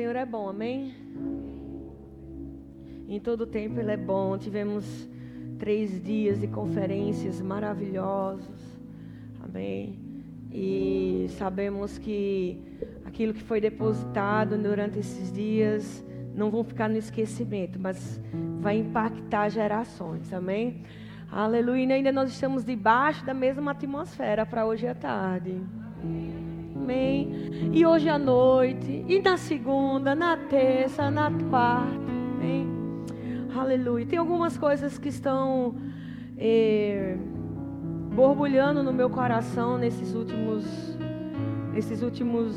Senhor é bom, amém? Em todo tempo Ele é bom. Tivemos três dias de conferências maravilhosos, amém? E sabemos que aquilo que foi depositado durante esses dias não vão ficar no esquecimento, mas vai impactar gerações, amém? Aleluia. E ainda nós estamos debaixo da mesma atmosfera para hoje à tarde. Amém. E hoje à noite, e na segunda, na terça, na quarta. Amém. Aleluia. Tem algumas coisas que estão eh, borbulhando no meu coração nesses últimos, nesses últimos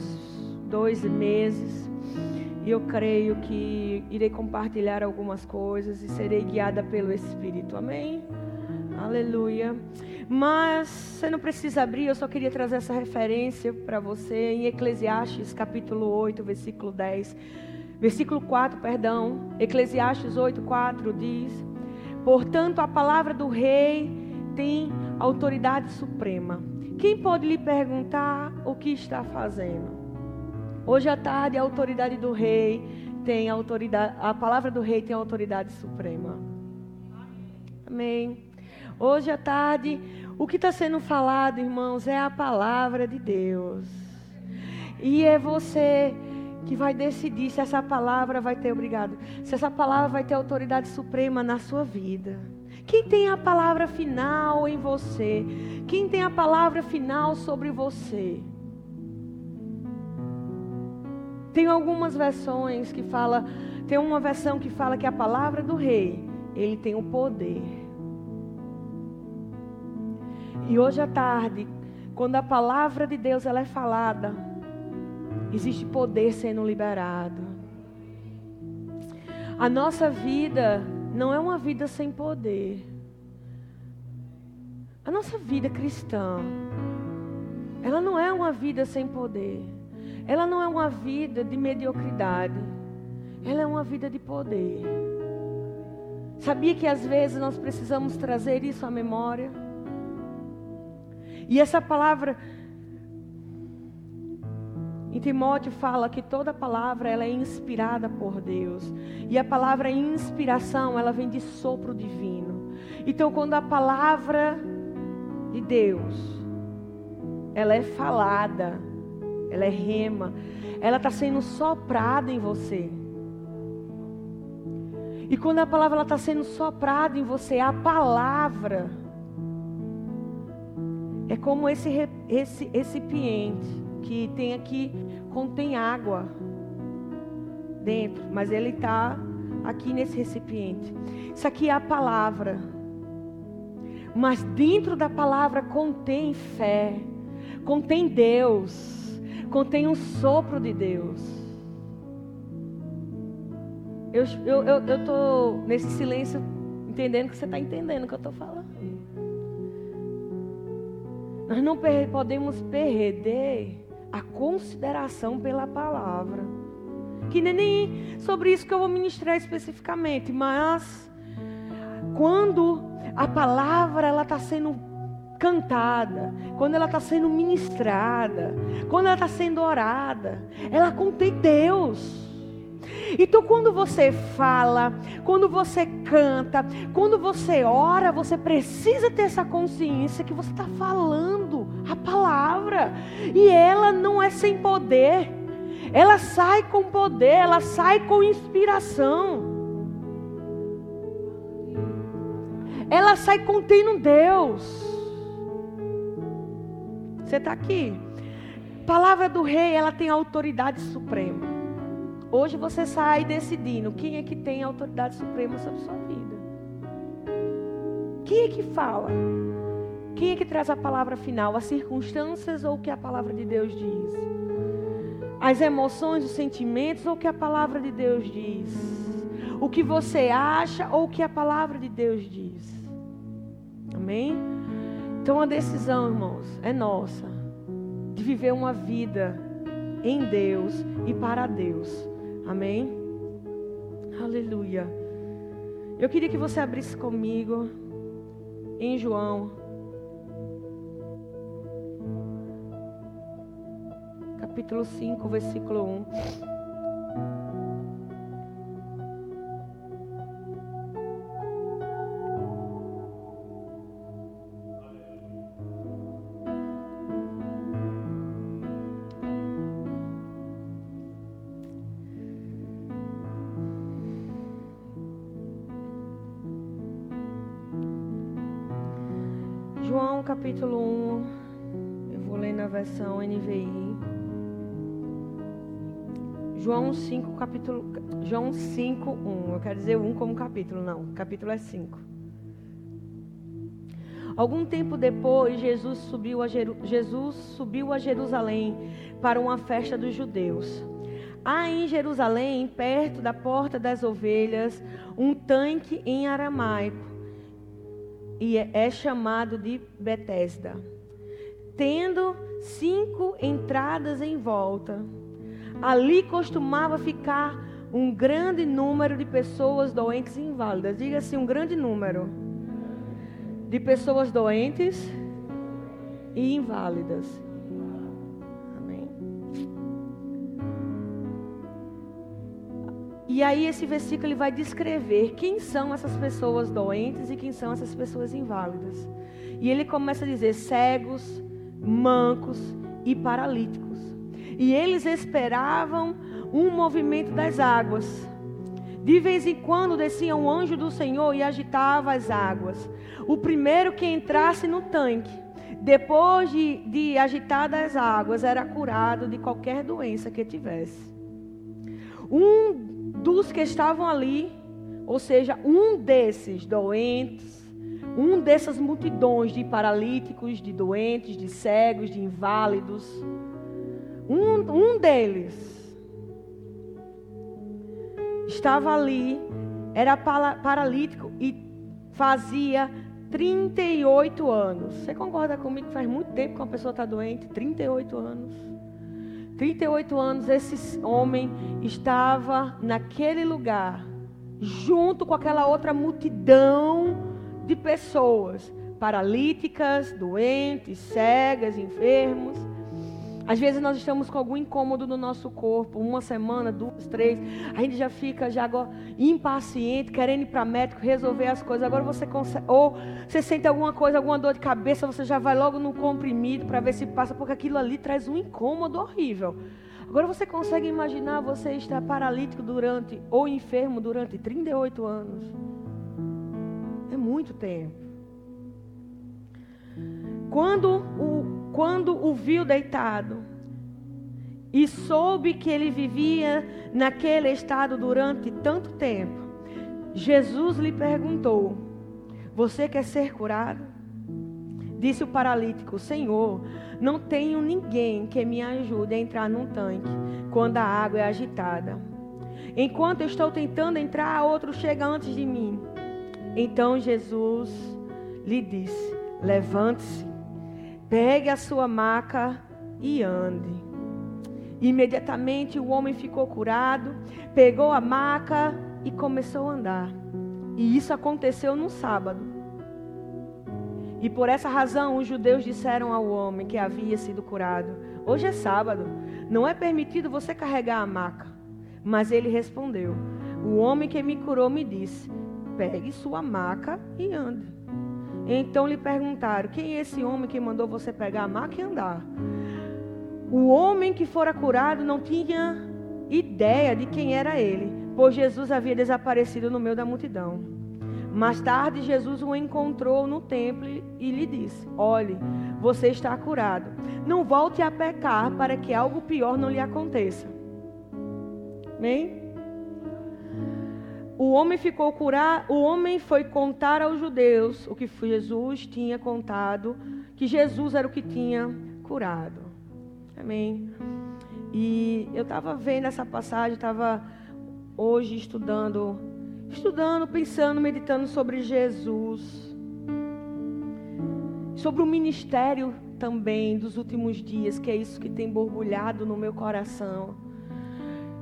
dois meses. E eu creio que irei compartilhar algumas coisas e serei guiada pelo Espírito. Amém? Aleluia. Mas você não precisa abrir, eu só queria trazer essa referência para você em Eclesiastes capítulo 8, versículo 10. Versículo 4, perdão. Eclesiastes 8, 4 diz: Portanto, a palavra do rei tem autoridade suprema. Quem pode lhe perguntar o que está fazendo? Hoje à tarde, a autoridade do rei tem autoridade, a palavra do rei tem autoridade suprema. Amém. Hoje à tarde, o que está sendo falado, irmãos, é a palavra de Deus. E é você que vai decidir se essa palavra vai ter, obrigado, se essa palavra vai ter autoridade suprema na sua vida. Quem tem a palavra final em você? Quem tem a palavra final sobre você? Tem algumas versões que fala, tem uma versão que fala que a palavra do rei, ele tem o poder. E hoje à tarde, quando a palavra de Deus ela é falada, existe poder sendo liberado. A nossa vida não é uma vida sem poder. A nossa vida cristã, ela não é uma vida sem poder. Ela não é uma vida de mediocridade. Ela é uma vida de poder. Sabia que às vezes nós precisamos trazer isso à memória? E essa palavra em Timóteo fala que toda palavra ela é inspirada por Deus. E a palavra inspiração, ela vem de sopro divino. Então quando a palavra de Deus ela é falada, ela é rema, ela está sendo soprada em você. E quando a palavra está sendo soprada em você, a palavra é como esse, esse recipiente que tem aqui, contém água dentro, mas ele está aqui nesse recipiente. Isso aqui é a palavra. Mas dentro da palavra contém fé, contém Deus, contém um sopro de Deus. Eu estou eu, eu, tô nesse silêncio entendendo que você está entendendo o que eu estou falando. Nós não podemos perder a consideração pela palavra. Que nem sobre isso que eu vou ministrar especificamente, mas quando a palavra ela está sendo cantada, quando ela está sendo ministrada, quando ela está sendo orada, ela contém Deus. Então, quando você fala, quando você canta, quando você ora, você precisa ter essa consciência que você está falando a palavra. E ela não é sem poder. Ela sai com poder, ela sai com inspiração. Ela sai contendo Deus. Você está aqui? palavra do rei, ela tem autoridade suprema. Hoje você sai decidindo quem é que tem a autoridade suprema sobre sua vida. Quem é que fala? Quem é que traz a palavra final? As circunstâncias ou o que a palavra de Deus diz? As emoções, os sentimentos ou o que a palavra de Deus diz? O que você acha ou o que a palavra de Deus diz? Amém? Então a decisão, irmãos, é nossa de viver uma vida em Deus e para Deus. Amém? Aleluia. Eu queria que você abrisse comigo em João. Capítulo 5, versículo 1. 5, 1. Eu quero dizer 1 como capítulo, não. Capítulo é 5. Algum tempo depois, Jesus subiu, a Jeru... Jesus subiu a Jerusalém para uma festa dos judeus. Há em Jerusalém, perto da porta das ovelhas, um tanque em aramaico, e é, é chamado de Betesda, tendo cinco entradas em volta. Ali costumava ficar um grande número de pessoas doentes e inválidas. Diga assim, um grande número de pessoas doentes e inválidas. Amém. E aí esse versículo ele vai descrever quem são essas pessoas doentes e quem são essas pessoas inválidas. E ele começa a dizer cegos, mancos e paralíticos. E eles esperavam um movimento das águas. De vez em quando descia um anjo do Senhor e agitava as águas. O primeiro que entrasse no tanque, depois de, de agitadas as águas, era curado de qualquer doença que tivesse. Um dos que estavam ali, ou seja, um desses doentes, um dessas multidões de paralíticos, de doentes, de cegos, de inválidos, um, um deles estava ali, era paralítico e fazia 38 anos. Você concorda comigo que faz muito tempo que uma pessoa está doente? 38 anos. 38 anos, esse homem estava naquele lugar, junto com aquela outra multidão de pessoas, paralíticas, doentes, cegas, enfermos. Às vezes nós estamos com algum incômodo no nosso corpo, uma semana, duas, três, a gente já fica já agora impaciente, querendo ir para médico, resolver as coisas. Agora você consegue, ou você sente alguma coisa, alguma dor de cabeça, você já vai logo no comprimido para ver se passa, porque aquilo ali traz um incômodo horrível. Agora você consegue imaginar você estar paralítico durante ou enfermo durante 38 anos? É muito tempo. Quando o quando o viu deitado e soube que ele vivia naquele estado durante tanto tempo, Jesus lhe perguntou: Você quer ser curado? Disse o paralítico: Senhor, não tenho ninguém que me ajude a entrar num tanque quando a água é agitada. Enquanto estou tentando entrar, outro chega antes de mim. Então Jesus lhe disse: Levante-se Pegue a sua maca e ande. Imediatamente o homem ficou curado, pegou a maca e começou a andar. E isso aconteceu no sábado. E por essa razão os judeus disseram ao homem que havia sido curado: Hoje é sábado, não é permitido você carregar a maca. Mas ele respondeu: O homem que me curou me disse: Pegue sua maca e ande. Então lhe perguntaram: Quem é esse homem que mandou você pegar a maca e andar? O homem que fora curado não tinha ideia de quem era ele, pois Jesus havia desaparecido no meio da multidão. Mais tarde, Jesus o encontrou no templo e lhe disse: Olhe, você está curado. Não volte a pecar para que algo pior não lhe aconteça. Amém? O homem ficou curar, o homem foi contar aos judeus o que Jesus tinha contado, que Jesus era o que tinha curado. Amém. E eu estava vendo essa passagem, estava hoje estudando, estudando, pensando, meditando sobre Jesus, sobre o ministério também dos últimos dias, que é isso que tem borbulhado no meu coração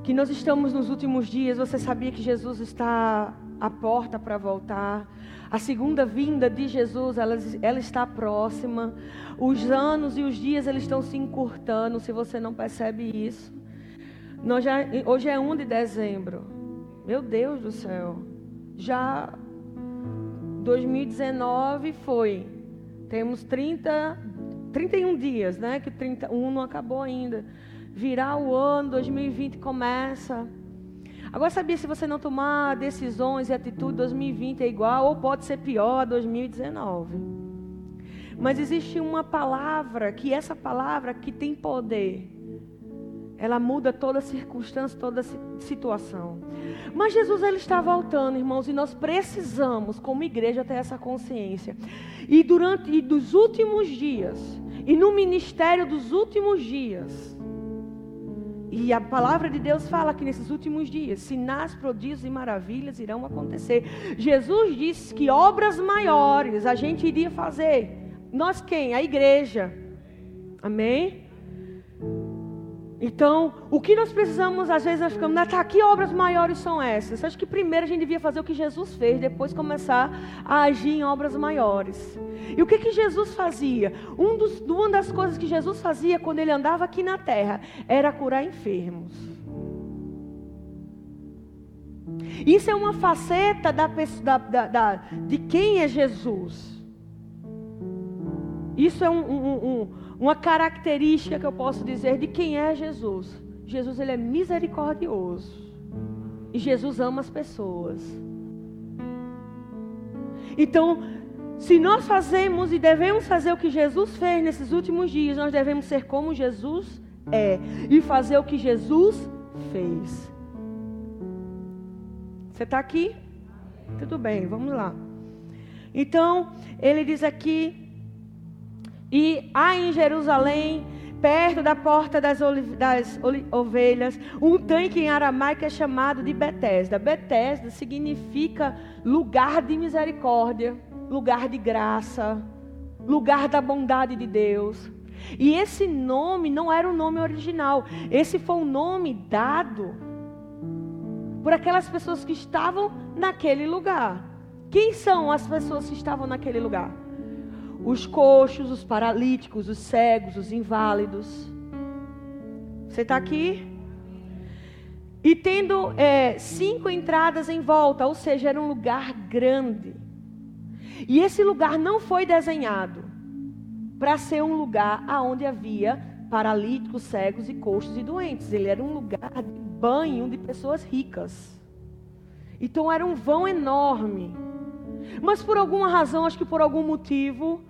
que nós estamos nos últimos dias, você sabia que Jesus está à porta para voltar? A segunda vinda de Jesus, ela, ela está próxima. Os anos e os dias eles estão se encurtando, se você não percebe isso. Nós já, hoje é 1 de dezembro. Meu Deus do céu. Já 2019 foi. Temos 30, 31 dias, né? Que 31 não acabou ainda virar o ano, 2020 começa. Agora, sabia se você não tomar decisões e atitude, 2020 é igual ou pode ser pior a 2019. Mas existe uma palavra que essa palavra que tem poder. Ela muda toda circunstância, toda situação. Mas Jesus ele está voltando, irmãos, e nós precisamos, como igreja, ter essa consciência. E durante e dos últimos dias, e no ministério dos últimos dias, e a palavra de Deus fala que nesses últimos dias, sinais, prodígios e maravilhas irão acontecer. Jesus disse que obras maiores a gente iria fazer. Nós quem? A igreja. Amém? Então, o que nós precisamos, às vezes nós ficamos, tá, que obras maiores são essas? Acho que primeiro a gente devia fazer o que Jesus fez, depois começar a agir em obras maiores. E o que, que Jesus fazia? Um dos, uma das coisas que Jesus fazia quando ele andava aqui na terra era curar enfermos. Isso é uma faceta da, da, da, de quem é Jesus. Isso é um, um, um uma característica que eu posso dizer de quem é Jesus. Jesus ele é misericordioso. E Jesus ama as pessoas. Então, se nós fazemos e devemos fazer o que Jesus fez nesses últimos dias, nós devemos ser como Jesus é e fazer o que Jesus fez. Você está aqui? Tudo bem, vamos lá. Então, ele diz aqui e há em Jerusalém, perto da porta das, das ovelhas, um tanque em aramaico é chamado de Betesda. Betesda significa lugar de misericórdia, lugar de graça, lugar da bondade de Deus. E esse nome não era o nome original, esse foi um nome dado por aquelas pessoas que estavam naquele lugar. Quem são as pessoas que estavam naquele lugar? Os coxos, os paralíticos, os cegos, os inválidos. Você está aqui? E tendo é, cinco entradas em volta, ou seja, era um lugar grande. E esse lugar não foi desenhado para ser um lugar onde havia paralíticos, cegos e coxos e doentes. Ele era um lugar de banho de pessoas ricas. Então era um vão enorme. Mas por alguma razão, acho que por algum motivo,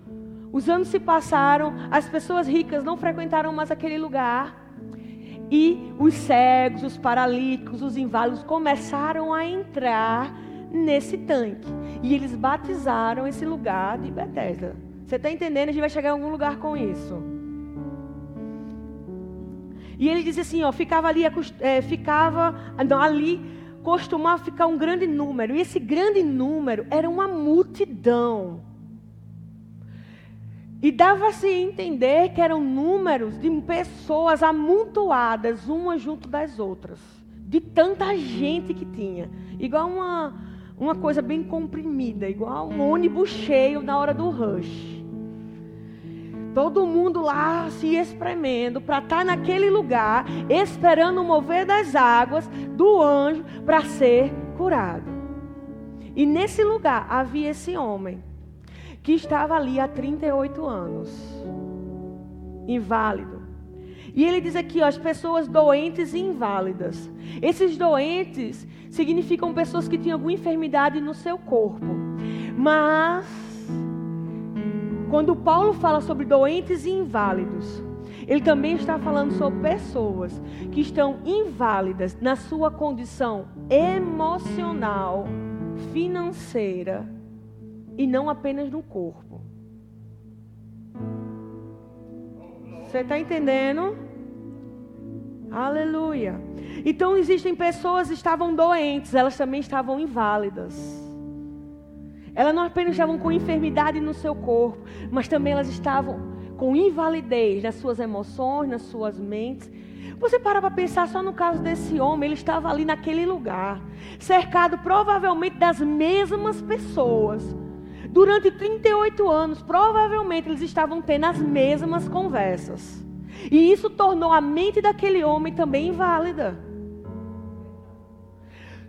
os anos se passaram, as pessoas ricas não frequentaram mais aquele lugar. E os cegos, os paralíticos, os inválidos começaram a entrar nesse tanque. E eles batizaram esse lugar de Bethesda. Você está entendendo? A gente vai chegar em algum lugar com isso. E ele diz assim, ó, ficava ali, é, ficava não, ali, costumava ficar um grande número. E esse grande número era uma multidão. E dava-se a entender que eram números de pessoas amontoadas, umas junto das outras. De tanta gente que tinha. Igual uma, uma coisa bem comprimida, igual um ônibus cheio na hora do rush. Todo mundo lá se espremendo para estar tá naquele lugar, esperando o mover das águas do anjo para ser curado. E nesse lugar havia esse homem que estava ali há 38 anos, inválido. E ele diz aqui, ó, as pessoas doentes e inválidas. Esses doentes significam pessoas que tinham alguma enfermidade no seu corpo. Mas, quando Paulo fala sobre doentes e inválidos, ele também está falando sobre pessoas que estão inválidas na sua condição emocional, financeira e não apenas no corpo. Você está entendendo? Aleluia. Então existem pessoas que estavam doentes, elas também estavam inválidas. Elas não apenas estavam com enfermidade no seu corpo, mas também elas estavam com invalidez nas suas emoções, nas suas mentes. Você para para pensar só no caso desse homem, ele estava ali naquele lugar, cercado provavelmente das mesmas pessoas Durante 38 anos, provavelmente eles estavam tendo as mesmas conversas. E isso tornou a mente daquele homem também inválida.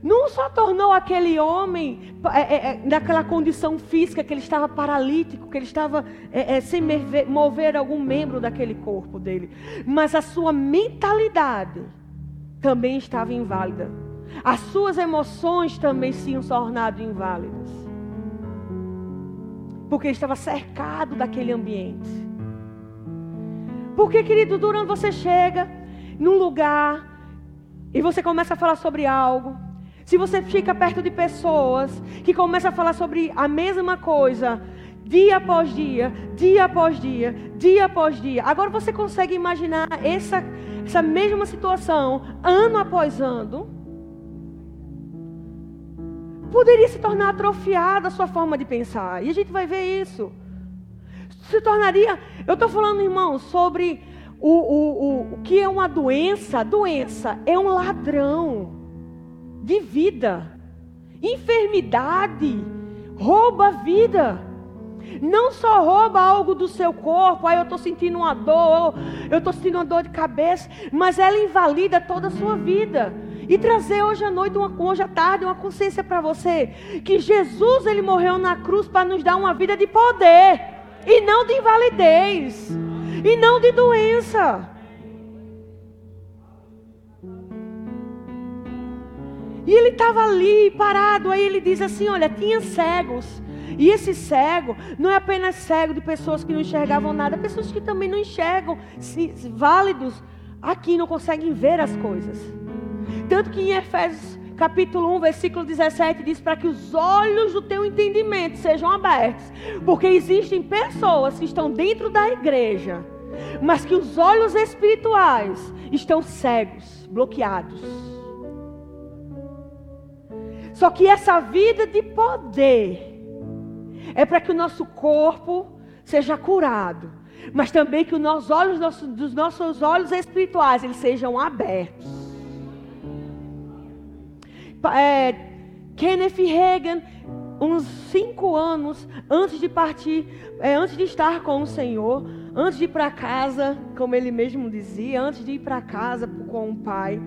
Não só tornou aquele homem é, é, é naquela condição física que ele estava paralítico, que ele estava é, é, sem mover, mover algum membro daquele corpo dele, mas a sua mentalidade também estava inválida. As suas emoções também se tinham tornado inválidas. Porque estava cercado daquele ambiente. Porque, querido, durante você chega num lugar e você começa a falar sobre algo, se você fica perto de pessoas que começam a falar sobre a mesma coisa, dia após dia, dia após dia, dia após dia, agora você consegue imaginar essa, essa mesma situação, ano após ano? Poderia se tornar atrofiada a sua forma de pensar, e a gente vai ver isso. Se tornaria, eu estou falando, irmão, sobre o, o, o, o que é uma doença. Doença é um ladrão de vida. Enfermidade rouba a vida. Não só rouba algo do seu corpo, aí eu estou sentindo uma dor, eu estou sentindo uma dor de cabeça, mas ela invalida toda a sua vida. E trazer hoje à noite, uma, hoje à tarde, uma consciência para você que Jesus ele morreu na cruz para nos dar uma vida de poder e não de invalidez e não de doença. E ele estava ali parado, aí ele diz assim: Olha, tinha cegos. E esse cego não é apenas cego de pessoas que não enxergavam nada, pessoas que também não enxergam, se, válidos, aqui não conseguem ver as coisas. Tanto que em Efésios capítulo 1, versículo 17 diz para que os olhos do teu entendimento sejam abertos, porque existem pessoas que estão dentro da igreja, mas que os olhos espirituais estão cegos, bloqueados. Só que essa vida de poder é para que o nosso corpo seja curado, mas também que os olhos, dos nossos olhos espirituais, eles sejam abertos. É, Kenneth Reagan, uns cinco anos antes de partir, é, antes de estar com o Senhor, antes de ir para casa, como ele mesmo dizia, antes de ir para casa com o Pai,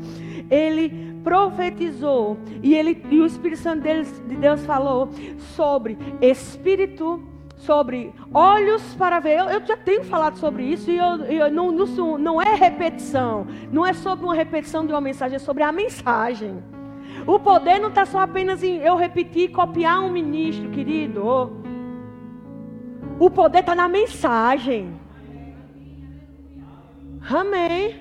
ele profetizou e, ele, e o Espírito Santo de Deus falou sobre espírito, sobre olhos para ver. Eu, eu já tenho falado sobre isso e eu, eu não, não, não é repetição, não é sobre uma repetição de uma mensagem, é sobre a mensagem. O poder não está só apenas em eu repetir copiar um ministro, querido. O poder está na mensagem. Amém.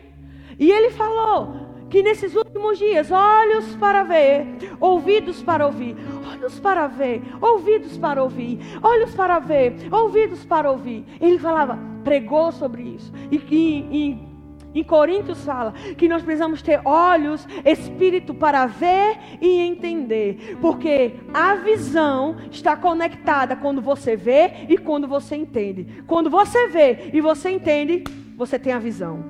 E ele falou: que nesses últimos dias, olhos para ver, ouvidos para ouvir, olhos para ver, ouvidos para ouvir, olhos para ver, ouvidos para ouvir. Ele falava, pregou sobre isso. E, e, em Coríntios fala que nós precisamos ter olhos, espírito para ver e entender, porque a visão está conectada quando você vê e quando você entende. Quando você vê e você entende, você tem a visão.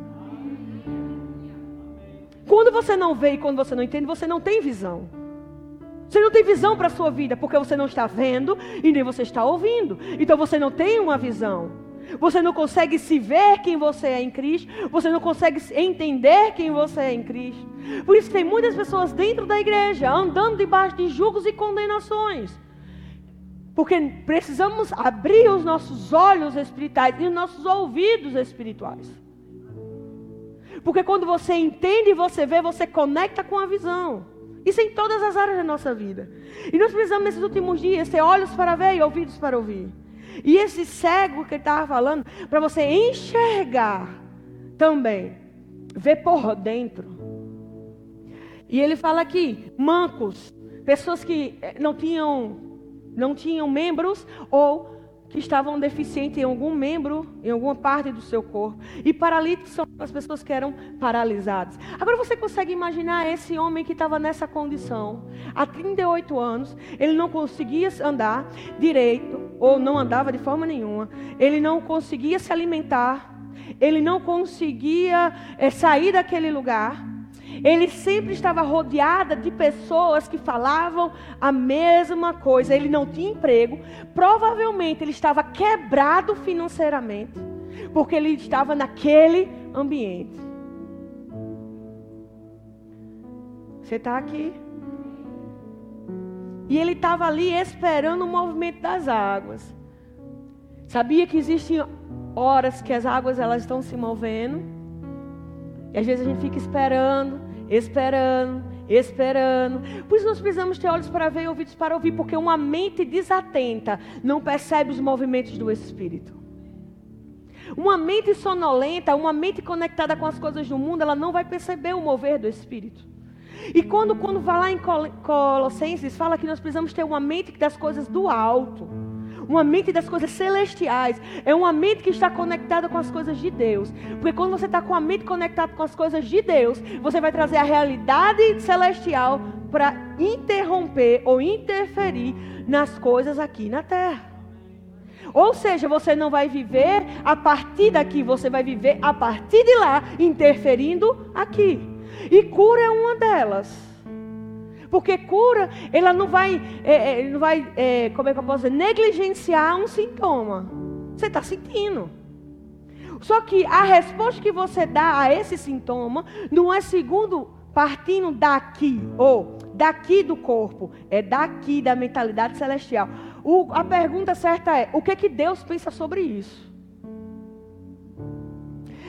Quando você não vê e quando você não entende, você não tem visão. Você não tem visão para a sua vida, porque você não está vendo e nem você está ouvindo. Então você não tem uma visão. Você não consegue se ver quem você é em Cristo. Você não consegue entender quem você é em Cristo. Por isso tem muitas pessoas dentro da igreja andando debaixo de julgos e condenações. Porque precisamos abrir os nossos olhos espirituais e os nossos ouvidos espirituais. Porque quando você entende e você vê, você conecta com a visão. Isso em todas as áreas da nossa vida. E nós precisamos, nesses últimos dias, ter olhos para ver e ouvidos para ouvir. E esse cego que ele estava falando, para você enxergar também, ver por dentro. E ele fala aqui, mancos, pessoas que eh, não tinham, não tinham membros ou que estavam deficientes em algum membro, em alguma parte do seu corpo. E paralíticos são as pessoas que eram paralisadas. Agora você consegue imaginar esse homem que estava nessa condição, há 38 anos, ele não conseguia andar direito, ou não andava de forma nenhuma, ele não conseguia se alimentar, ele não conseguia é, sair daquele lugar. Ele sempre estava rodeada de pessoas que falavam a mesma coisa. Ele não tinha emprego. Provavelmente ele estava quebrado financeiramente, porque ele estava naquele ambiente. Você está aqui? E ele estava ali esperando o movimento das águas. Sabia que existem horas que as águas elas estão se movendo? E às vezes a gente fica esperando esperando, esperando. Por isso nós precisamos ter olhos para ver e ouvidos para ouvir, porque uma mente desatenta não percebe os movimentos do Espírito. Uma mente sonolenta, uma mente conectada com as coisas do mundo, ela não vai perceber o mover do Espírito. E quando, quando vai lá em Colossenses, fala que nós precisamos ter uma mente das coisas do alto uma mente das coisas celestiais, é uma mente que está conectada com as coisas de Deus. Porque quando você está com a mente conectada com as coisas de Deus, você vai trazer a realidade celestial para interromper ou interferir nas coisas aqui na terra. Ou seja, você não vai viver a partir daqui, você vai viver a partir de lá, interferindo aqui. E cura é uma delas. Porque cura, ela não vai, é, é, não vai é, como é que eu posso dizer, negligenciar um sintoma. Você está sentindo. Só que a resposta que você dá a esse sintoma não é segundo partindo daqui, ou daqui do corpo, é daqui da mentalidade celestial. O, a pergunta certa é: o que é que Deus pensa sobre isso?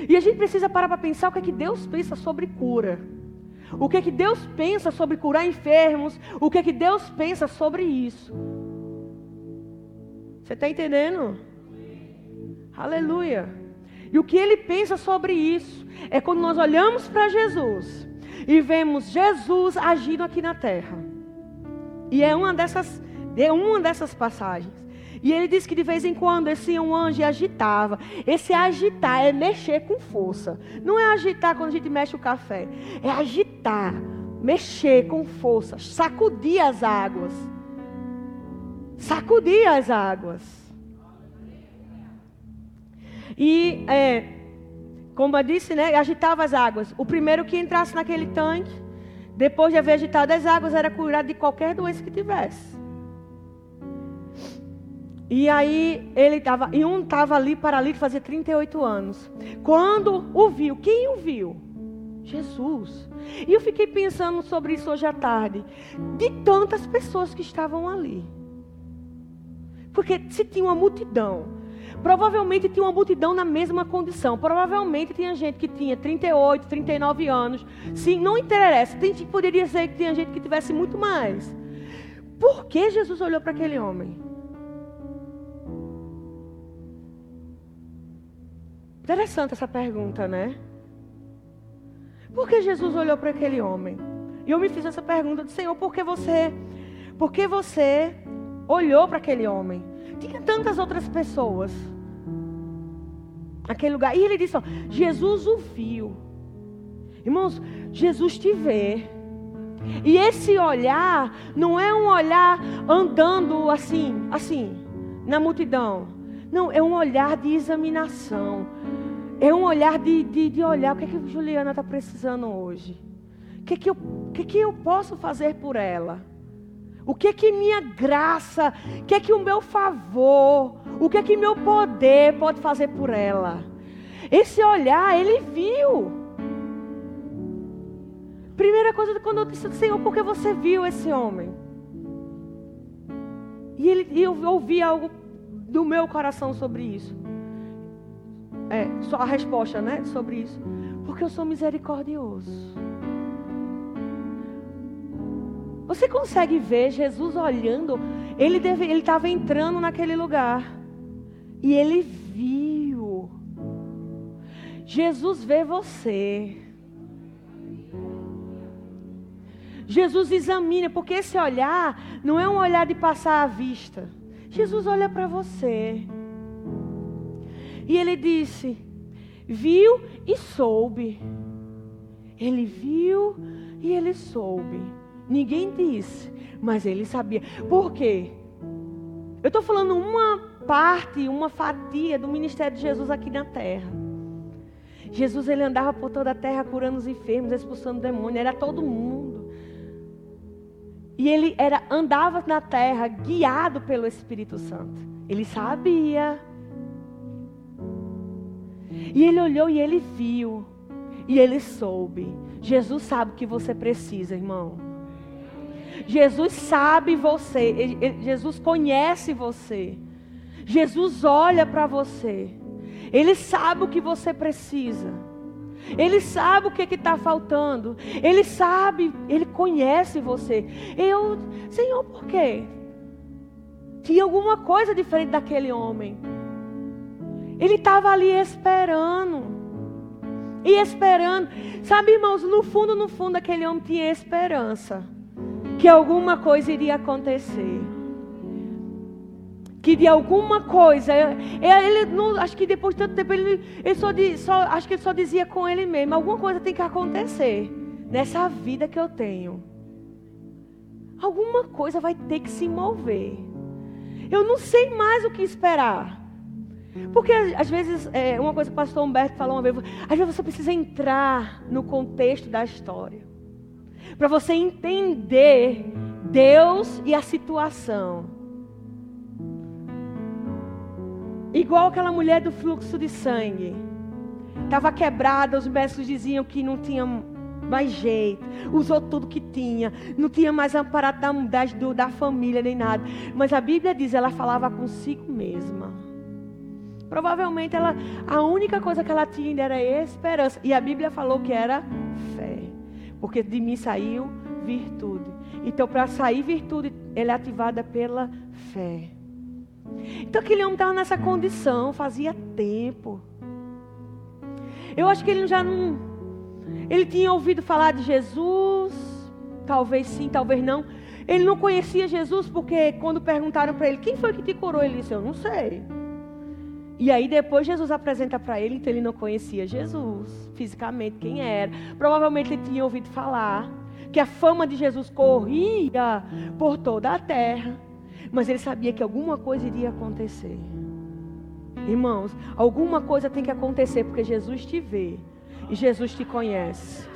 E a gente precisa parar para pensar o que é que Deus pensa sobre cura. O que é que Deus pensa sobre curar enfermos? O que é que Deus pensa sobre isso? Você está entendendo? Aleluia. E o que ele pensa sobre isso é quando nós olhamos para Jesus e vemos Jesus agindo aqui na terra. E é uma dessas, é uma dessas passagens. E ele diz que de vez em quando esse um anjo agitava. Esse agitar é mexer com força. Não é agitar quando a gente mexe o café. É agitar, mexer com força, sacudir as águas. Sacudir as águas. E, é, como eu disse, né, agitava as águas. O primeiro que entrasse naquele tanque, depois de haver agitado as águas, era curado de qualquer doença que tivesse. E aí ele estava, e um estava ali paralítico fazia 38 anos. Quando o viu, quem o viu? Jesus. E eu fiquei pensando sobre isso hoje à tarde, de tantas pessoas que estavam ali. Porque se tinha uma multidão, provavelmente tinha uma multidão na mesma condição. Provavelmente tinha gente que tinha 38, 39 anos. Sim, não interessa. Tem, poderia ser que tinha gente que tivesse muito mais. Por que Jesus olhou para aquele homem? Interessante essa pergunta, né? Por que Jesus olhou para aquele homem? E eu me fiz essa pergunta do Senhor, por que você, por que você olhou para aquele homem? Tinha tantas outras pessoas naquele lugar. E ele disse: ó, Jesus o viu. Irmãos, Jesus te vê. E esse olhar não é um olhar andando assim, assim, na multidão. Não, é um olhar de examinação. É um olhar de, de, de olhar o que, é que Juliana está precisando hoje. O que, é que, eu, o que, é que eu posso fazer por ela? O que é que minha graça, o que é que o meu favor, o que é que meu poder pode fazer por ela? Esse olhar, ele viu. Primeira coisa quando eu disse, Senhor, por que você viu esse homem? E ele, eu ouvi algo do meu coração sobre isso. É, só a resposta, né, sobre isso. Porque eu sou misericordioso. Você consegue ver Jesus olhando? Ele estava entrando naquele lugar e ele viu. Jesus vê você. Jesus examina, porque esse olhar não é um olhar de passar a vista. Jesus olha para você. E ele disse: Viu e soube. Ele viu e ele soube. Ninguém disse, mas ele sabia. Por quê? Eu estou falando uma parte, uma fatia do ministério de Jesus aqui na terra. Jesus ele andava por toda a terra curando os enfermos, expulsando demônios, era todo mundo. E ele era andava na terra guiado pelo Espírito Santo. Ele sabia. E ele olhou e ele viu. E ele soube. Jesus sabe o que você precisa, irmão. Jesus sabe você. Jesus conhece você. Jesus olha para você. Ele sabe o que você precisa. Ele sabe o que está faltando. Ele sabe, ele conhece você. Eu, Senhor, por quê? Tinha alguma coisa diferente daquele homem. Ele estava ali esperando. E esperando. Sabe, irmãos, no fundo, no fundo, aquele homem tinha esperança. Que alguma coisa iria acontecer que de alguma coisa, ele, não, acho que depois de tanto tempo, ele, ele só, só, acho que ele só dizia com ele mesmo, alguma coisa tem que acontecer nessa vida que eu tenho. Alguma coisa vai ter que se mover. Eu não sei mais o que esperar. Porque às vezes, é, uma coisa que o pastor Humberto falou uma vez, às vezes você precisa entrar no contexto da história. Para você entender Deus e a situação. Igual aquela mulher do fluxo de sangue. Estava quebrada, os médicos diziam que não tinha mais jeito. Usou tudo que tinha. Não tinha mais amparado da, da, da família nem nada. Mas a Bíblia diz, ela falava consigo mesma. Provavelmente ela, a única coisa que ela tinha era esperança. E a Bíblia falou que era fé. Porque de mim saiu virtude. Então, para sair virtude, ela é ativada pela fé. Então aquele homem estava nessa condição, fazia tempo. Eu acho que ele já não. Ele tinha ouvido falar de Jesus, talvez sim, talvez não. Ele não conhecia Jesus porque quando perguntaram para ele quem foi que te curou, ele disse: Eu não sei. E aí depois Jesus apresenta para ele, então ele não conhecia Jesus fisicamente, quem era. Provavelmente ele tinha ouvido falar que a fama de Jesus corria por toda a terra. Mas ele sabia que alguma coisa iria acontecer. Irmãos, alguma coisa tem que acontecer porque Jesus te vê e Jesus te conhece.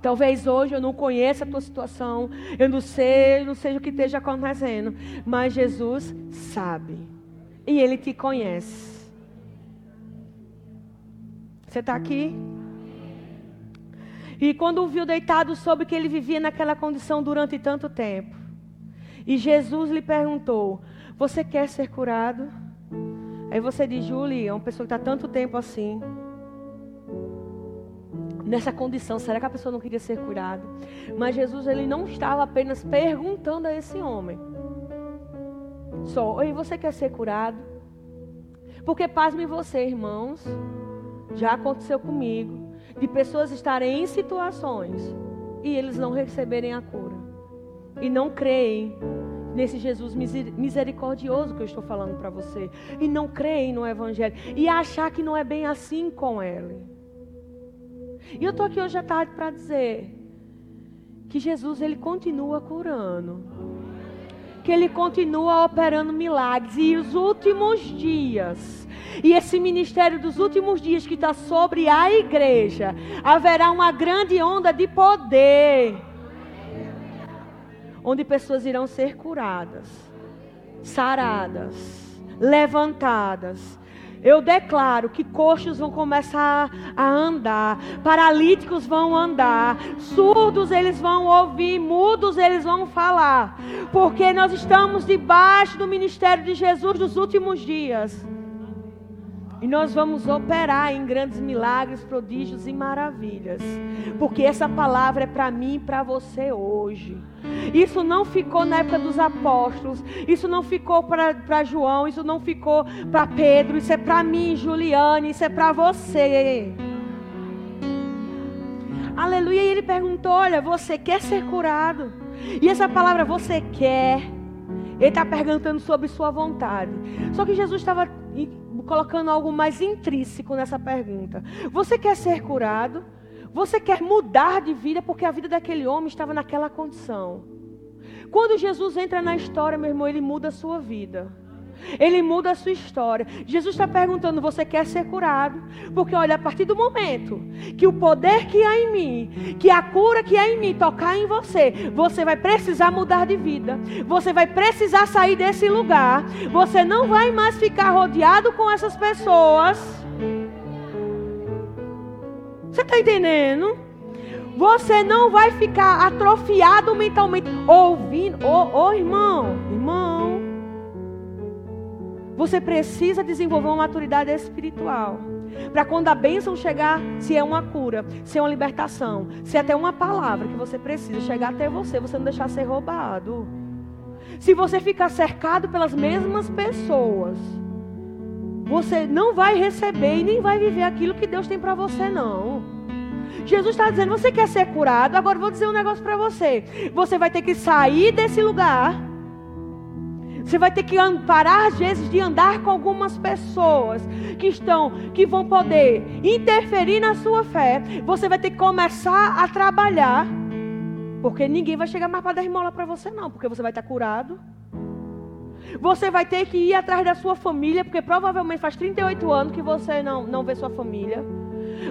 Talvez hoje eu não conheça a tua situação, eu não sei, não sei o que esteja acontecendo, mas Jesus sabe e Ele te conhece. Você está aqui? E quando o viu deitado, soube que ele vivia naquela condição durante tanto tempo. E Jesus lhe perguntou: Você quer ser curado? Aí você diz, Julie, é uma pessoa que está tanto tempo assim. Nessa condição, será que a pessoa não queria ser curada? Mas Jesus ele não estava apenas perguntando a esse homem. Só, oi, você quer ser curado? Porque pasme você, irmãos, já aconteceu comigo, de pessoas estarem em situações e eles não receberem a cura e não creem nesse Jesus misericordioso que eu estou falando para você e não creem no evangelho e achar que não é bem assim com ele. E eu estou aqui hoje à tarde para dizer que Jesus ele continua curando. Que ele continua operando milagres e os últimos dias e esse ministério dos últimos dias que está sobre a igreja, haverá uma grande onda de poder onde pessoas irão ser curadas, saradas, levantadas. Eu declaro que coxos vão começar a andar, paralíticos vão andar, surdos eles vão ouvir, mudos eles vão falar, porque nós estamos debaixo do ministério de Jesus nos últimos dias. E nós vamos operar em grandes milagres, prodígios e maravilhas. Porque essa palavra é para mim e para você hoje. Isso não ficou na época dos apóstolos. Isso não ficou para João. Isso não ficou para Pedro. Isso é para mim, Juliane. Isso é para você. Aleluia. E ele perguntou: Olha, você quer ser curado? E essa palavra, você quer. Ele está perguntando sobre sua vontade. Só que Jesus estava colocando algo mais intrínseco nessa pergunta. Você quer ser curado? Você quer mudar de vida? Porque a vida daquele homem estava naquela condição. Quando Jesus entra na história, meu irmão, ele muda a sua vida. Ele muda a sua história. Jesus está perguntando: você quer ser curado? Porque olha, a partir do momento que o poder que há em mim, que a cura que há em mim tocar em você, você vai precisar mudar de vida. Você vai precisar sair desse lugar. Você não vai mais ficar rodeado com essas pessoas. Você está entendendo? Você não vai ficar atrofiado mentalmente, ouvindo. Ô, oh, oh, irmão, irmão. Você precisa desenvolver uma maturidade espiritual. Para quando a bênção chegar, se é uma cura, se é uma libertação, se é até uma palavra que você precisa chegar até você, você não deixar ser roubado. Se você ficar cercado pelas mesmas pessoas, você não vai receber e nem vai viver aquilo que Deus tem para você, não. Jesus está dizendo: você quer ser curado? Agora vou dizer um negócio para você. Você vai ter que sair desse lugar você vai ter que parar às vezes de andar com algumas pessoas que estão, que vão poder interferir na sua fé. Você vai ter que começar a trabalhar, porque ninguém vai chegar mais para dar esmola para você não, porque você vai estar curado. Você vai ter que ir atrás da sua família, porque provavelmente faz 38 anos que você não, não vê sua família.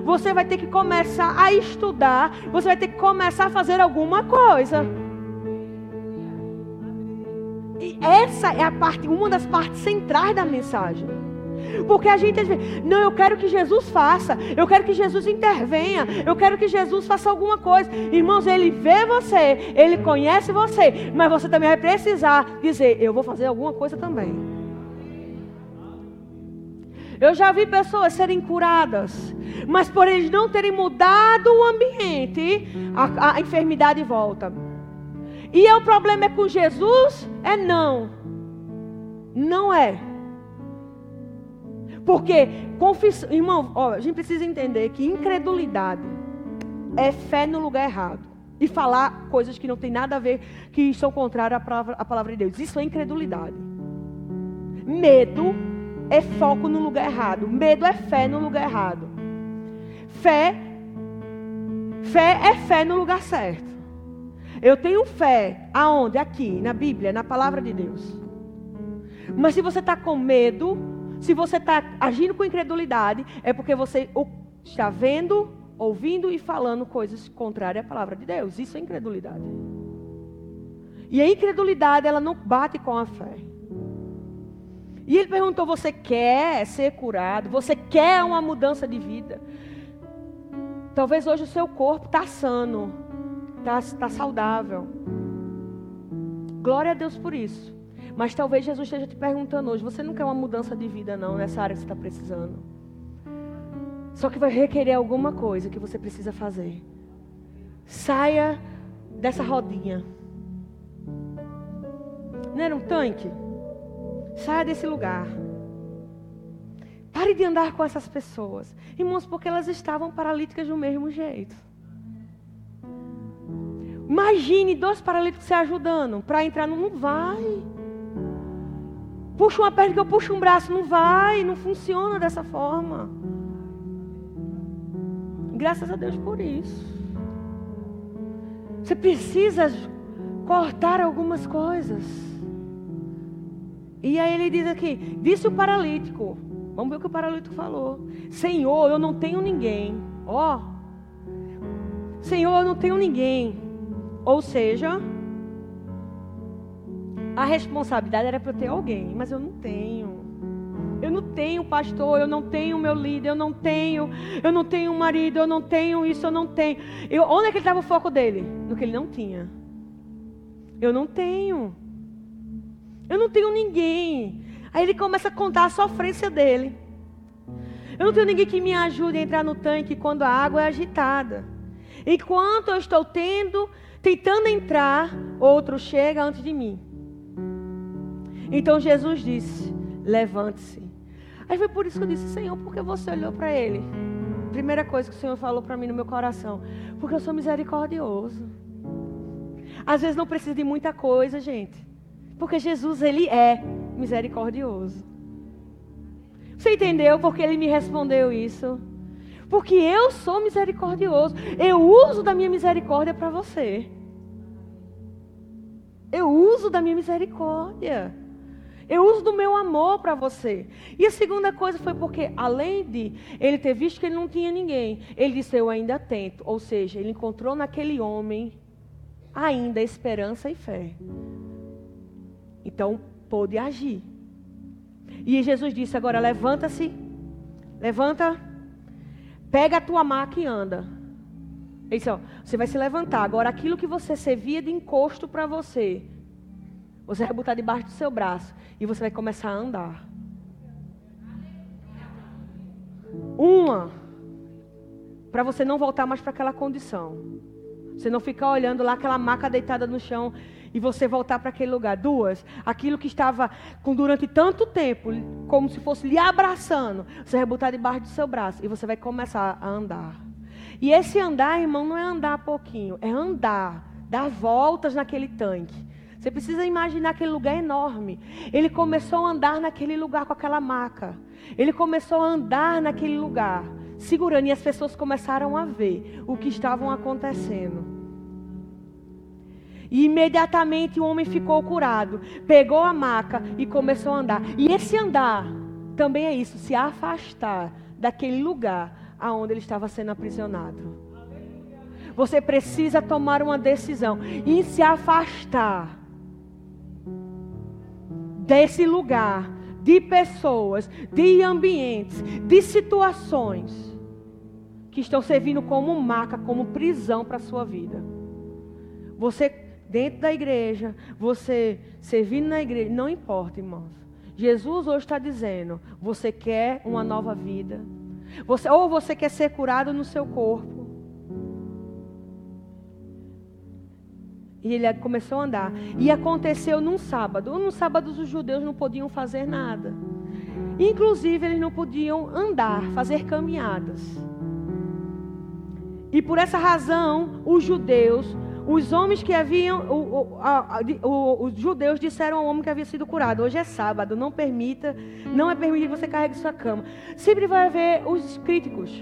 Você vai ter que começar a estudar, você vai ter que começar a fazer alguma coisa. Essa é a parte, uma das partes centrais da mensagem. Porque a gente não, eu quero que Jesus faça, eu quero que Jesus intervenha, eu quero que Jesus faça alguma coisa. Irmãos, ele vê você, ele conhece você, mas você também vai precisar dizer, eu vou fazer alguma coisa também. Eu já vi pessoas serem curadas, mas por eles não terem mudado o ambiente, a, a enfermidade volta. E é o problema é com Jesus? É não. Não é. Porque, confissão, irmão, ó, a gente precisa entender que incredulidade é fé no lugar errado. E falar coisas que não tem nada a ver, que são contrárias à palavra, à palavra de Deus. Isso é incredulidade. Medo é foco no lugar errado. Medo é fé no lugar errado. Fé, fé é fé no lugar certo. Eu tenho fé aonde? Aqui, na Bíblia, na palavra de Deus. Mas se você está com medo, se você está agindo com incredulidade, é porque você está vendo, ouvindo e falando coisas contrárias à palavra de Deus. Isso é incredulidade. E a incredulidade, ela não bate com a fé. E ele perguntou: Você quer ser curado? Você quer uma mudança de vida? Talvez hoje o seu corpo está sano está tá saudável. Glória a Deus por isso. Mas talvez Jesus esteja te perguntando hoje: você não quer uma mudança de vida, não, nessa área que você está precisando? Só que vai requerer alguma coisa que você precisa fazer. Saia dessa rodinha. Não era um tanque? Saia desse lugar. Pare de andar com essas pessoas. Irmãos, porque elas estavam paralíticas do mesmo jeito. Imagine dois paralíticos se ajudando para entrar. Não, vai. Puxa uma perna que eu puxo um braço. Não vai. Não funciona dessa forma. Graças a Deus por isso. Você precisa cortar algumas coisas. E aí ele diz aqui: disse o paralítico. Vamos ver o que o paralítico falou. Senhor, eu não tenho ninguém. Ó. Oh, Senhor, eu não tenho ninguém ou seja, a responsabilidade era para eu ter alguém, mas eu não tenho. Eu não tenho pastor, eu não tenho meu líder, eu não tenho, eu não tenho marido, eu não tenho isso, eu não tenho. Eu, onde é que estava o foco dele? No que ele não tinha. Eu não tenho. Eu não tenho ninguém. Aí ele começa a contar a sofrência dele. Eu não tenho ninguém que me ajude a entrar no tanque quando a água é agitada. Enquanto eu estou tendo tentando entrar, outro chega antes de mim. Então Jesus disse: Levante-se. Aí foi por isso que eu disse: Senhor, por que você olhou para ele? Primeira coisa que o Senhor falou para mim no meu coração: Porque eu sou misericordioso. Às vezes não precisa de muita coisa, gente. Porque Jesus, ele é misericordioso. Você entendeu porque ele me respondeu isso? Porque eu sou misericordioso. Eu uso da minha misericórdia para você. Eu uso da minha misericórdia. Eu uso do meu amor para você. E a segunda coisa foi porque, além de ele ter visto que ele não tinha ninguém, ele disse: Eu ainda tento. Ou seja, ele encontrou naquele homem ainda esperança e fé. Então, pôde agir. E Jesus disse: Agora levanta-se, levanta Pega a tua maca e anda. Ele disse, ó, você vai se levantar. Agora, aquilo que você servia de encosto para você, você vai botar debaixo do seu braço. E você vai começar a andar. Uma, para você não voltar mais para aquela condição. Você não ficar olhando lá aquela maca deitada no chão e você voltar para aquele lugar. Duas, aquilo que estava com durante tanto tempo, como se fosse lhe abraçando, você vai botar debaixo do seu braço e você vai começar a andar. E esse andar, irmão, não é andar pouquinho, é andar, dar voltas naquele tanque. Você precisa imaginar aquele lugar enorme. Ele começou a andar naquele lugar com aquela maca. Ele começou a andar naquele lugar, segurando, e as pessoas começaram a ver o que estavam acontecendo. E imediatamente o homem ficou curado, pegou a maca e começou a andar. E esse andar também é isso, se afastar daquele lugar aonde ele estava sendo aprisionado. Você precisa tomar uma decisão e se afastar desse lugar, de pessoas, de ambientes, de situações que estão servindo como maca, como prisão para a sua vida. Você dentro da igreja, você servindo na igreja, não importa, irmãos. Jesus hoje está dizendo: você quer uma nova vida, você, ou você quer ser curado no seu corpo. E ele começou a andar. E aconteceu num sábado. Num sábado os judeus não podiam fazer nada. Inclusive eles não podiam andar, fazer caminhadas. E por essa razão os judeus os homens que haviam, o, o, a, o, os judeus disseram ao homem que havia sido curado: hoje é sábado, não permita, não é permitido que você carregue sua cama. Sempre vai haver os críticos.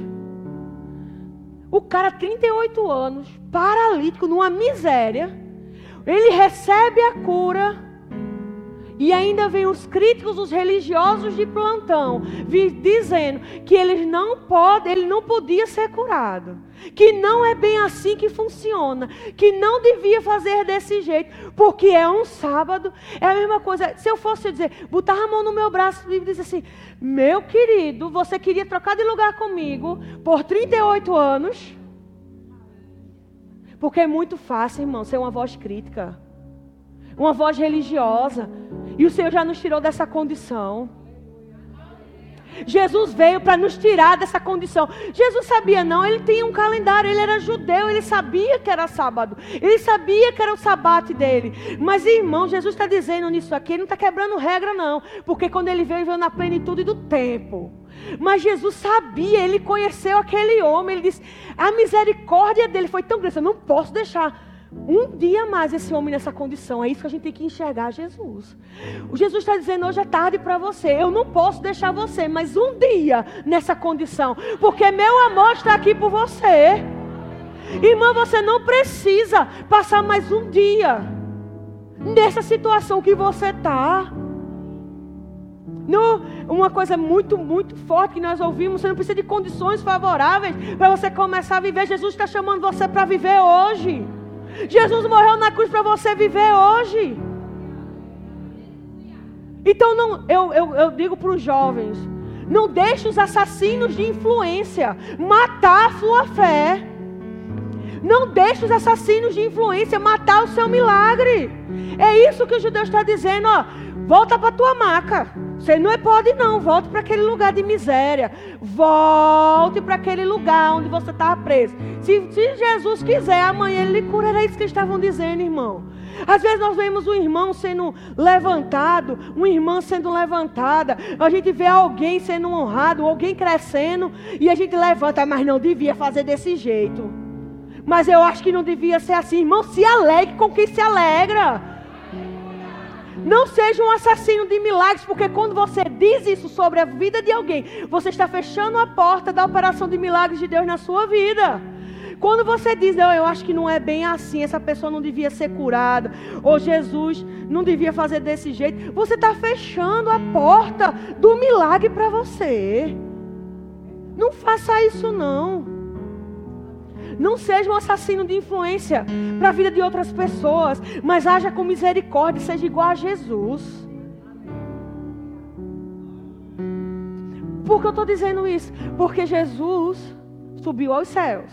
O cara, 38 anos, paralítico, numa miséria, ele recebe a cura e ainda vem os críticos, os religiosos de plantão, dizendo que eles não podem, ele não podia ser curado, que não é bem assim que funciona, que não devia fazer desse jeito, porque é um sábado, é a mesma coisa. Se eu fosse dizer, botar a mão no meu braço e dizer assim: "Meu querido, você queria trocar de lugar comigo por 38 anos?" Porque é muito fácil, irmão, ser uma voz crítica uma voz religiosa. E o Senhor já nos tirou dessa condição. Jesus veio para nos tirar dessa condição. Jesus sabia, não, ele tinha um calendário, ele era judeu, ele sabia que era sábado, ele sabia que era o sabate dele. Mas, irmão, Jesus está dizendo nisso aqui, ele não está quebrando regra, não, porque quando ele veio, ele veio na plenitude do tempo. Mas Jesus sabia, ele conheceu aquele homem, ele disse: a misericórdia dele foi tão grande, eu não posso deixar um dia mais esse homem nessa condição. É isso que a gente tem que enxergar Jesus. O Jesus está dizendo hoje é tarde para você. Eu não posso deixar você, mas um dia nessa condição, porque meu amor está aqui por você. Irmã, você não precisa passar mais um dia nessa situação que você está. uma coisa muito, muito forte que nós ouvimos, você não precisa de condições favoráveis para você começar a viver. Jesus está chamando você para viver hoje. Jesus morreu na cruz para você viver hoje. Então não, eu, eu, eu digo para os jovens: não deixe os assassinos de influência matar a sua fé. Não deixe os assassinos de influência matar o seu milagre. É isso que o judeu está dizendo, ó. Volta para tua maca. Você não é pode não, volte para aquele lugar de miséria. Volte para aquele lugar onde você estava preso. Se, se, Jesus quiser, amanhã ele lhe cura. Era isso que eles estavam dizendo, irmão. Às vezes nós vemos um irmão sendo levantado, uma irmã sendo levantada. A gente vê alguém sendo honrado, alguém crescendo, e a gente levanta, mas não devia fazer desse jeito. Mas eu acho que não devia ser assim. Irmão, se alegre com quem se alegra. Não seja um assassino de milagres, porque quando você diz isso sobre a vida de alguém, você está fechando a porta da operação de milagres de Deus na sua vida. Quando você diz, não, eu acho que não é bem assim, essa pessoa não devia ser curada, ou Jesus não devia fazer desse jeito, você está fechando a porta do milagre para você. Não faça isso, não. Não seja um assassino de influência para a vida de outras pessoas, mas haja com misericórdia, seja igual a Jesus. Por que eu estou dizendo isso? Porque Jesus subiu aos céus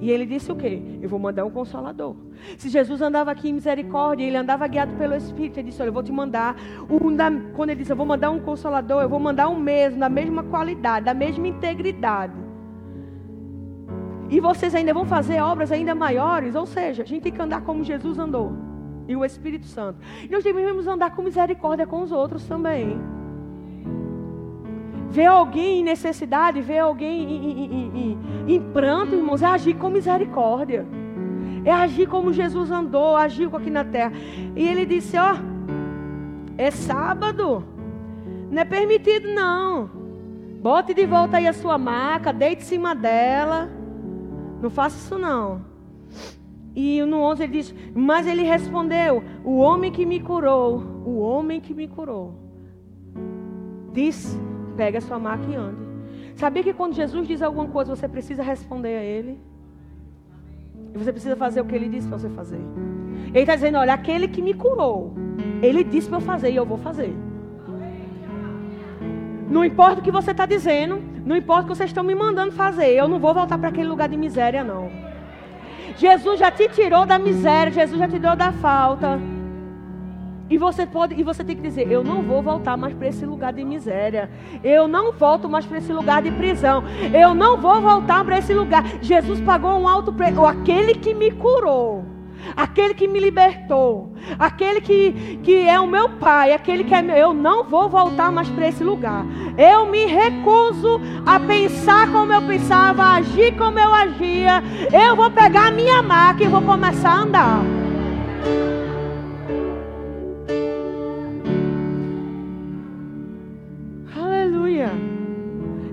E ele disse o quê? Eu vou mandar um consolador. Se Jesus andava aqui em misericórdia, ele andava guiado pelo Espírito. Ele disse: Olha, eu vou te mandar. Um da, quando ele disse: Eu vou mandar um consolador, eu vou mandar um mesmo, da mesma qualidade, da mesma integridade. E vocês ainda vão fazer obras ainda maiores. Ou seja, a gente tem que andar como Jesus andou. E o Espírito Santo. E nós devemos andar com misericórdia com os outros também. Ver alguém em necessidade, ver alguém em, em, em, em pranto, irmãos, é agir com misericórdia. É agir como Jesus andou, agiu aqui na terra. E ele disse: Ó, é sábado, não é permitido não. Bote de volta aí a sua maca, deite em cima dela. Não faça isso não. E no 11 ele diz: Mas ele respondeu: O homem que me curou, o homem que me curou, disse Pega sua maca e ande. Sabia que quando Jesus diz alguma coisa, você precisa responder a Ele? E você precisa fazer o que Ele disse para você fazer. Ele está dizendo: olha, aquele que me curou, Ele disse para eu fazer e eu vou fazer. Não importa o que você está dizendo, não importa o que vocês estão me mandando fazer, eu não vou voltar para aquele lugar de miséria, não. Jesus já te tirou da miséria, Jesus já te tirou da falta. E você pode, e você tem que dizer: eu não vou voltar mais para esse lugar de miséria. Eu não volto mais para esse lugar de prisão. Eu não vou voltar para esse lugar. Jesus pagou um alto preço. Aquele que me curou, aquele que me libertou, aquele que, que é o meu pai, aquele que é meu. Eu não vou voltar mais para esse lugar. Eu me recuso a pensar como eu pensava, a agir como eu agia. Eu vou pegar a minha maca e vou começar a andar.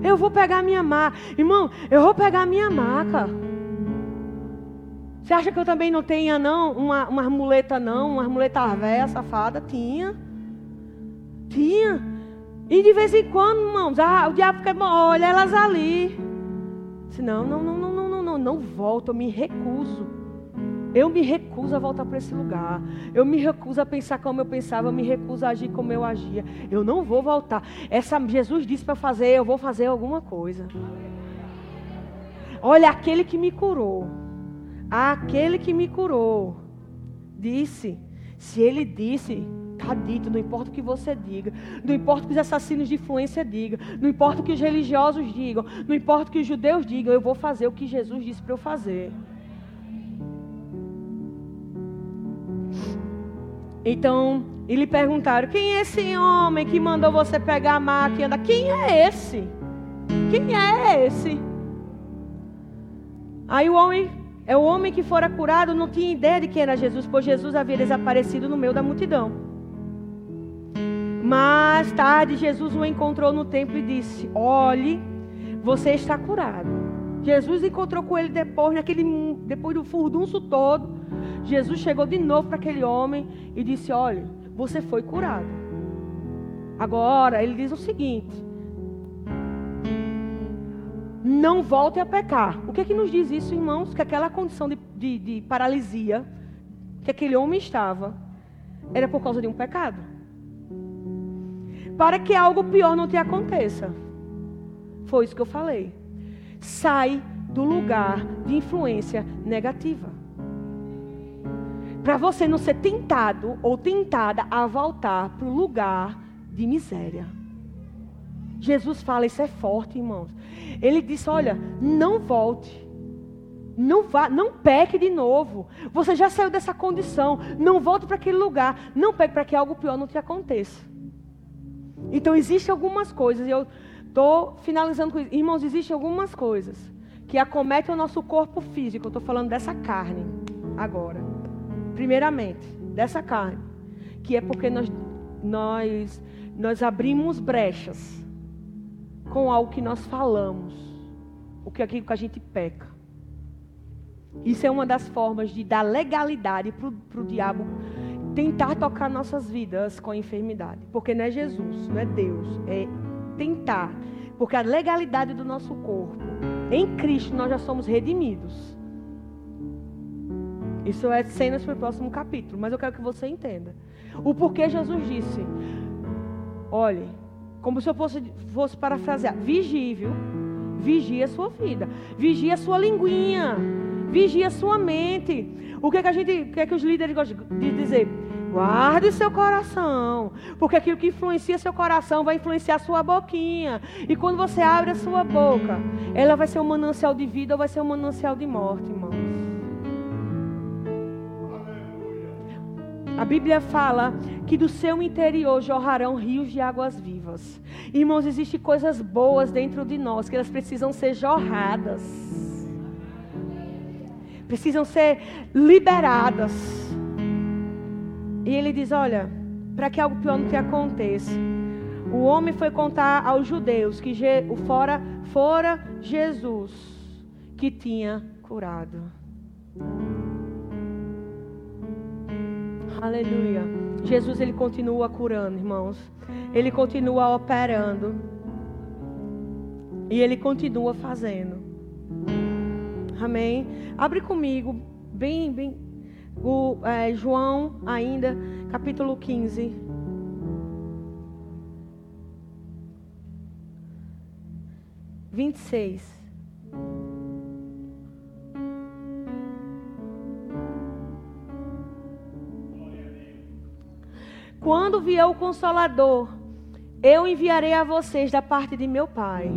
Eu vou pegar a minha maca. Irmão, eu vou pegar a minha maca. Você acha que eu também não tenha, não, uma, uma muleta, não? Uma muleta velha, safada? Tinha. Tinha. E de vez em quando, irmãos, ah, o diabo fica, olha elas ali. Disse, não, não, não, não, não, não, não, não volto, eu me recuso. Eu me recuso a voltar para esse lugar. Eu me recuso a pensar como eu pensava. Eu me recuso a agir como eu agia. Eu não vou voltar. Essa Jesus disse para fazer. Eu vou fazer alguma coisa. Olha, aquele que me curou. Aquele que me curou. Disse. Se ele disse, Está dito, não importa o que você diga, não importa o que os assassinos de influência digam, não importa o que os religiosos digam, não importa o que os judeus digam, eu vou fazer o que Jesus disse para eu fazer. Então, e lhe perguntaram: quem é esse homem que mandou você pegar a máquina? Quem é esse? Quem é esse? Aí o homem, é o homem que fora curado, não tinha ideia de quem era Jesus, pois Jesus havia desaparecido no meio da multidão. Mais tarde, Jesus o encontrou no templo e disse: Olhe, você está curado. Jesus encontrou com ele depois, naquele, depois do furdunço todo. Jesus chegou de novo para aquele homem e disse: Olha, você foi curado. Agora, ele diz o seguinte: Não volte a pecar. O que é que nos diz isso, irmãos? Que aquela condição de, de, de paralisia que aquele homem estava era por causa de um pecado. Para que algo pior não te aconteça. Foi isso que eu falei. Sai do lugar de influência negativa para você não ser tentado ou tentada a voltar para o lugar de miséria. Jesus fala, isso é forte, irmãos. Ele disse: Olha, não volte. Não vá, não peque de novo. Você já saiu dessa condição. Não volte para aquele lugar. Não peque para que algo pior não te aconteça. Então existem algumas coisas, e eu estou finalizando com isso. Irmãos, existem algumas coisas que acometem o nosso corpo físico. Eu estou falando dessa carne agora primeiramente, dessa carne, que é porque nós, nós, nós abrimos brechas com algo que nós falamos, o que aquilo que a gente peca. Isso é uma das formas de dar legalidade para o diabo tentar tocar nossas vidas com a enfermidade. Porque não é Jesus, não é Deus, é tentar. Porque a legalidade do nosso corpo, em Cristo nós já somos redimidos. Isso é cenas para o próximo capítulo, mas eu quero que você entenda. O porquê Jesus disse: olhe, como se eu fosse, fosse parafrasear, vigie, viu? Vigie a sua vida, vigie a sua linguinha, Vigie a sua mente. O que, é que a gente, o que é que os líderes gostam de dizer? Guarde seu coração, porque aquilo que influencia seu coração vai influenciar sua boquinha. E quando você abre a sua boca, ela vai ser um manancial de vida ou vai ser um manancial de morte, irmãos. A Bíblia fala que do seu interior jorrarão rios de águas vivas. Irmãos, existem coisas boas dentro de nós que elas precisam ser jorradas. Precisam ser liberadas. E ele diz: Olha, para que algo pior não te aconteça. O homem foi contar aos judeus que o fora, fora Jesus que tinha curado. Aleluia. Jesus ele continua curando, irmãos. Ele continua operando. E ele continua fazendo. Amém. Abre comigo, bem, bem, o, é, João, ainda, capítulo 15. Vinte e seis. Quando vier o Consolador, eu enviarei a vocês da parte de meu Pai,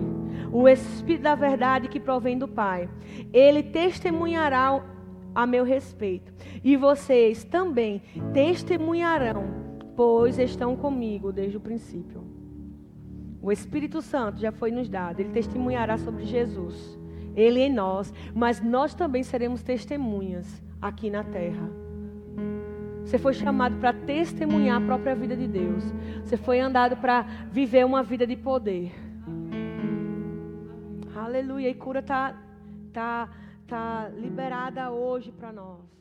o Espírito da Verdade que provém do Pai. Ele testemunhará a meu respeito. E vocês também testemunharão, pois estão comigo desde o princípio. O Espírito Santo já foi nos dado, ele testemunhará sobre Jesus, ele em nós, mas nós também seremos testemunhas aqui na terra. Você foi chamado para testemunhar a própria vida de Deus. Você foi andado para viver uma vida de poder. Aleluia. E cura está tá, tá, liberada hoje para nós.